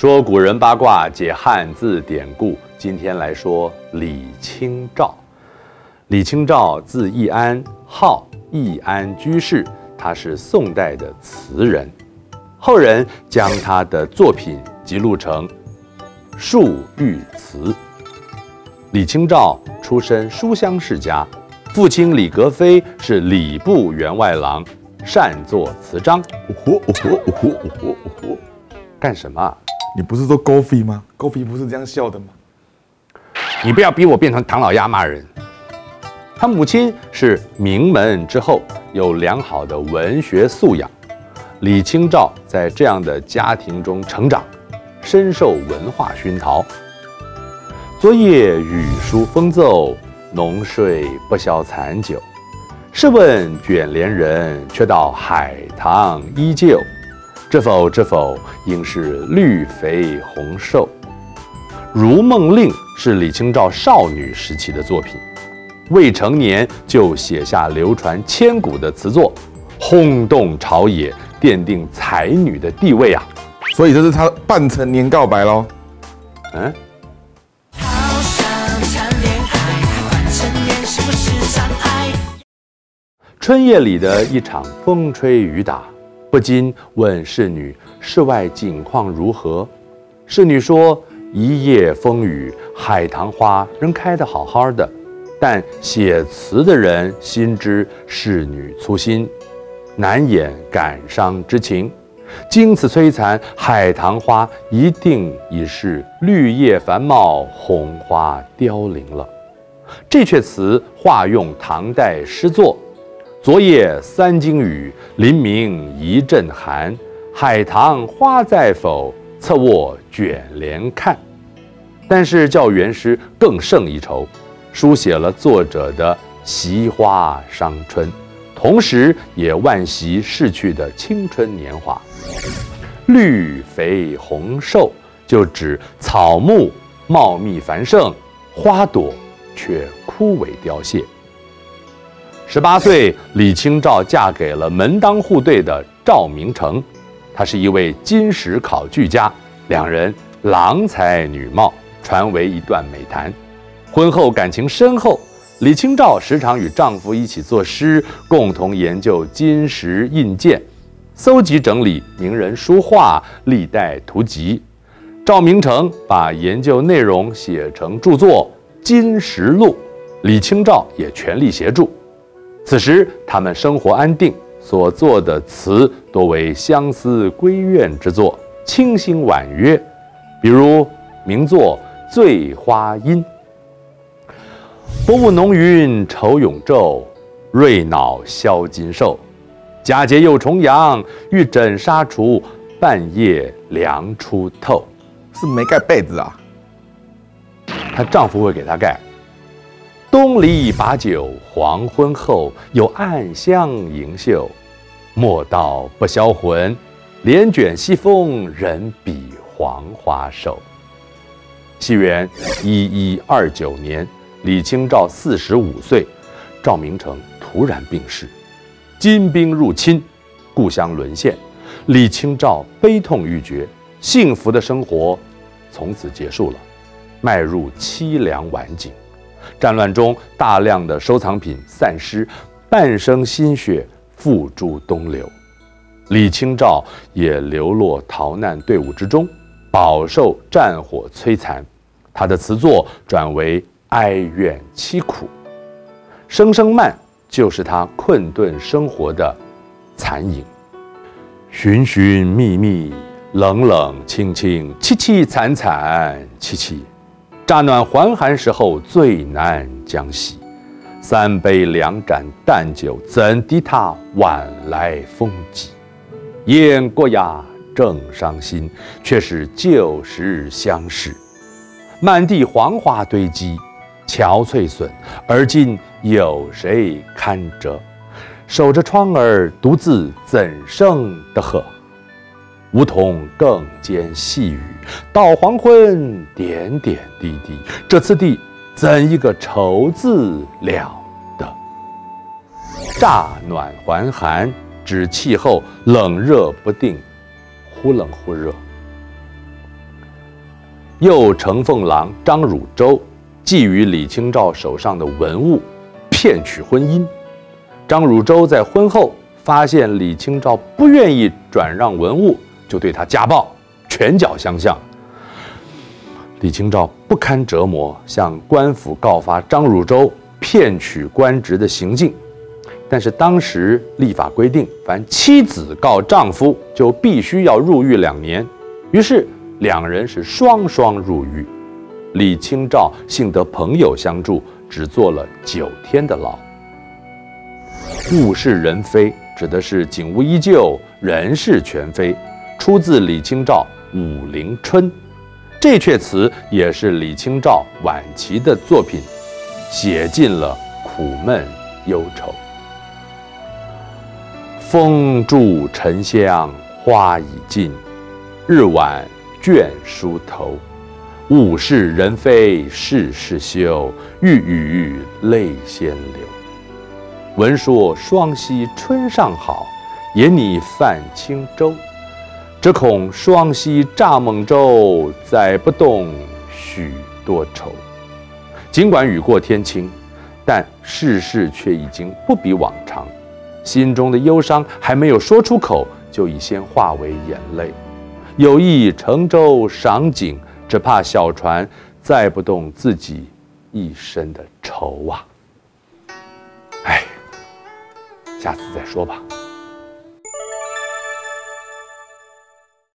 说古人八卦，解汉字典故。今天来说李清照。李清照字易安，号易安居士，他是宋代的词人。后人将他的作品辑录成《漱玉词》。李清照出身书香世家，父亲李格非是礼部员外郎，善作词章。嚯嚯嚯嚯嚯！干什么？你不是说高飞吗？高飞不是这样笑的吗？你不要逼我变成唐老鸭骂人。他母亲是名门之后，有良好的文学素养。李清照在这样的家庭中成长，深受文化熏陶。昨夜雨疏风骤，浓睡不消残酒。试问卷帘人，却道海棠依旧。知否知否，应是绿肥红瘦。《如梦令》是李清照少女时期的作品。未成年就写下流传千古的词作，轰动朝野，奠定才女的地位啊！所以这是她半成年告白喽。嗯。春夜里的一场风吹雨打，不禁问侍女：“室外景况如何？”侍女说：“一夜风雨，海棠花仍开得好好的。”但写词的人心知侍女粗心，难掩感伤之情。经此摧残，海棠花一定已是绿叶繁茂，红花凋零了。这阙词化用唐代诗作：“昨夜三更雨，临明一阵寒。海棠花在否？侧卧卷帘看。”但是较原诗更胜一筹。书写了作者的惜花伤春，同时也惋惜逝去的青春年华。绿肥红瘦，就指草木茂密繁盛，花朵却枯萎凋谢。十八岁，李清照嫁给了门当户对的赵明诚，他是一位金石考据家，两人郎才女貌，传为一段美谈。婚后感情深厚，李清照时常与丈夫一起作诗，共同研究金石印鉴，搜集整理名人书画、历代图籍。赵明诚把研究内容写成著作《金石录》，李清照也全力协助。此时他们生活安定，所作的词多为相思闺怨之作，清新婉约，比如名作《醉花阴》。薄雾浓云愁永昼，瑞脑消金兽。佳节又重阳，玉枕纱厨，半夜凉初透。是没盖被子啊？她丈夫会给她盖。东篱把酒黄昏后，有暗香盈袖。莫道不销魂，帘卷西风，人比黄花瘦。西元一一二九年。李清照四十五岁，赵明诚突然病逝，金兵入侵，故乡沦陷，李清照悲痛欲绝，幸福的生活从此结束了，迈入凄凉晚景。战乱中，大量的收藏品散失，半生心血付诸东流，李清照也流落逃难队伍之中，饱受战火摧残，他的词作转为。哀怨凄苦，声声慢就是他困顿生活的残影。寻寻觅觅，冷冷清清，凄凄惨惨戚戚。乍暖还寒时候最难将息。三杯两盏淡酒，怎敌他晚来风急？雁过呀，正伤心，却是旧时相识。满地黄花堆积。憔悴损，而今有谁堪折？守着窗儿，独自怎生得和？梧桐更兼细雨，到黄昏点点滴滴。这次第，怎一个愁字了得？乍暖还寒，指气候冷热不定，忽冷忽热。又承奉郎张汝舟觊觎李清照手上的文物，骗取婚姻。张汝舟在婚后发现李清照不愿意转让文物，就对他家暴，拳脚相向。李清照不堪折磨，向官府告发张汝舟骗取官职的行径。但是当时立法规定，凡妻子告丈夫，就必须要入狱两年。于是两人是双双入狱。李清照幸得朋友相助，只坐了九天的牢。物是人非，指的是景物依旧，人事全非，出自李清照《武陵春》。这阙词也是李清照晚期的作品，写尽了苦闷忧愁。风住沉香花已尽，日晚倦梳头。物是人非事事休，欲语泪先流。闻说双溪春尚好，也拟泛轻舟。只恐双溪蚱蜢舟，载不动许多愁。尽管雨过天晴，但世事却已经不比往常。心中的忧伤还没有说出口，就已先化为眼泪。有意乘舟赏景。只怕小船载不动自己一身的愁啊！哎，下次再说吧。